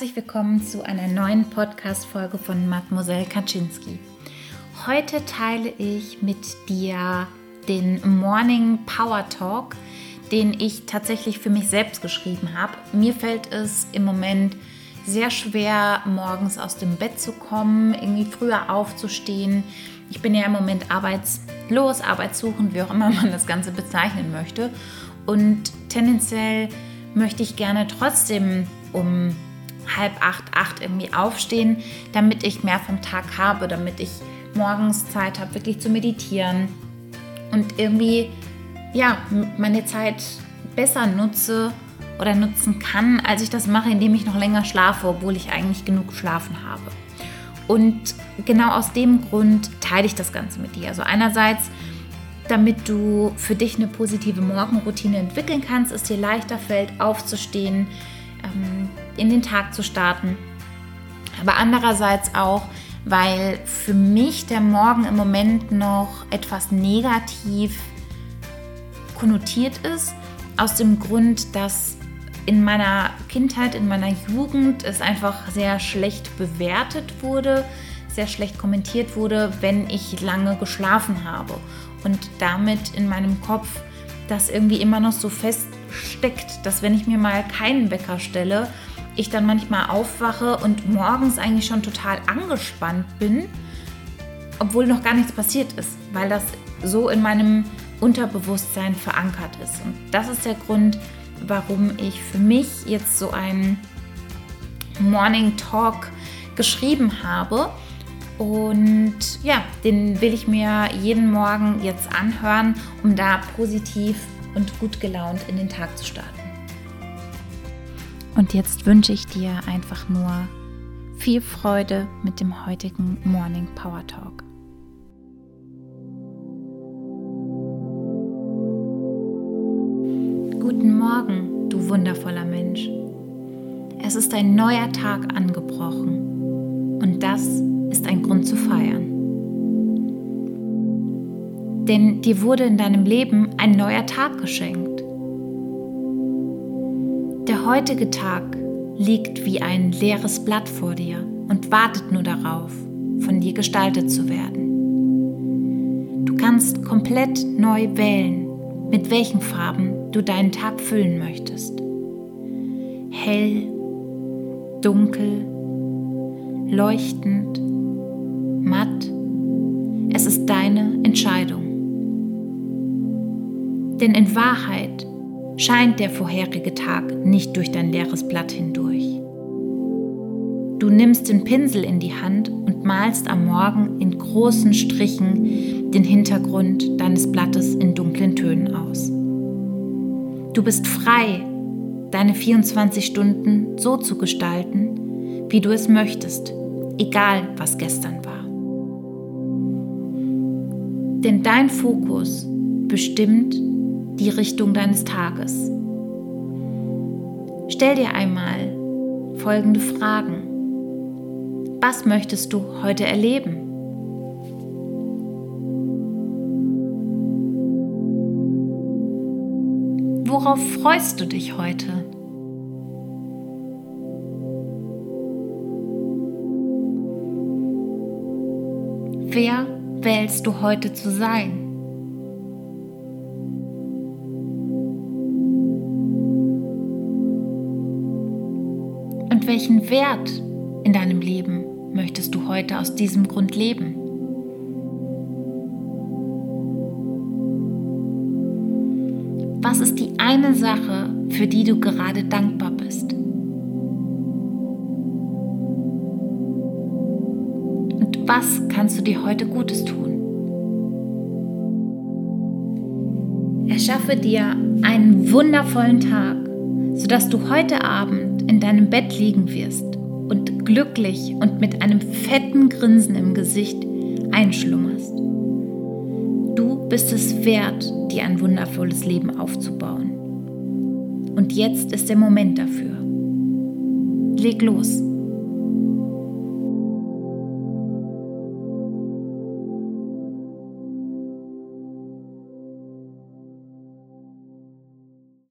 Herzlich willkommen zu einer neuen Podcast-Folge von Mademoiselle Kaczynski. Heute teile ich mit dir den Morning Power Talk, den ich tatsächlich für mich selbst geschrieben habe. Mir fällt es im Moment sehr schwer, morgens aus dem Bett zu kommen, irgendwie früher aufzustehen. Ich bin ja im Moment arbeitslos, arbeitssuchend, wie auch immer man das Ganze bezeichnen möchte. Und tendenziell möchte ich gerne trotzdem um halb acht, acht irgendwie aufstehen, damit ich mehr vom Tag habe, damit ich morgens Zeit habe, wirklich zu meditieren und irgendwie ja, meine Zeit besser nutze oder nutzen kann, als ich das mache, indem ich noch länger schlafe, obwohl ich eigentlich genug geschlafen habe. Und genau aus dem Grund teile ich das Ganze mit dir. Also einerseits, damit du für dich eine positive Morgenroutine entwickeln kannst, es dir leichter fällt, aufzustehen, ähm, in den Tag zu starten. Aber andererseits auch, weil für mich der Morgen im Moment noch etwas negativ konnotiert ist, aus dem Grund, dass in meiner Kindheit, in meiner Jugend es einfach sehr schlecht bewertet wurde, sehr schlecht kommentiert wurde, wenn ich lange geschlafen habe. Und damit in meinem Kopf das irgendwie immer noch so feststeckt, dass wenn ich mir mal keinen Wecker stelle, ich dann manchmal aufwache und morgens eigentlich schon total angespannt bin, obwohl noch gar nichts passiert ist, weil das so in meinem Unterbewusstsein verankert ist. Und das ist der Grund, warum ich für mich jetzt so einen Morning Talk geschrieben habe. Und ja, den will ich mir jeden Morgen jetzt anhören, um da positiv und gut gelaunt in den Tag zu starten. Und jetzt wünsche ich dir einfach nur viel Freude mit dem heutigen Morning Power Talk. Guten Morgen, du wundervoller Mensch. Es ist ein neuer Tag angebrochen und das ist ein Grund zu feiern. Denn dir wurde in deinem Leben ein neuer Tag geschenkt. Heutige Tag liegt wie ein leeres Blatt vor dir und wartet nur darauf, von dir gestaltet zu werden. Du kannst komplett neu wählen, mit welchen Farben du deinen Tag füllen möchtest. Hell, dunkel, leuchtend, matt. Es ist deine Entscheidung. Denn in Wahrheit scheint der vorherige Tag nicht durch dein leeres Blatt hindurch. Du nimmst den Pinsel in die Hand und malst am Morgen in großen Strichen den Hintergrund deines Blattes in dunklen Tönen aus. Du bist frei, deine 24 Stunden so zu gestalten, wie du es möchtest, egal was gestern war. Denn dein Fokus bestimmt die Richtung deines Tages. Stell dir einmal folgende Fragen. Was möchtest du heute erleben? Worauf freust du dich heute? Wer wählst du heute zu sein? Welchen Wert in deinem Leben möchtest du heute aus diesem Grund leben? Was ist die eine Sache, für die du gerade dankbar bist? Und was kannst du dir heute Gutes tun? Erschaffe dir einen wundervollen Tag, sodass du heute Abend in deinem Bett liegen wirst und glücklich und mit einem fetten Grinsen im Gesicht einschlummerst. Du bist es wert, dir ein wundervolles Leben aufzubauen. Und jetzt ist der Moment dafür. Leg los.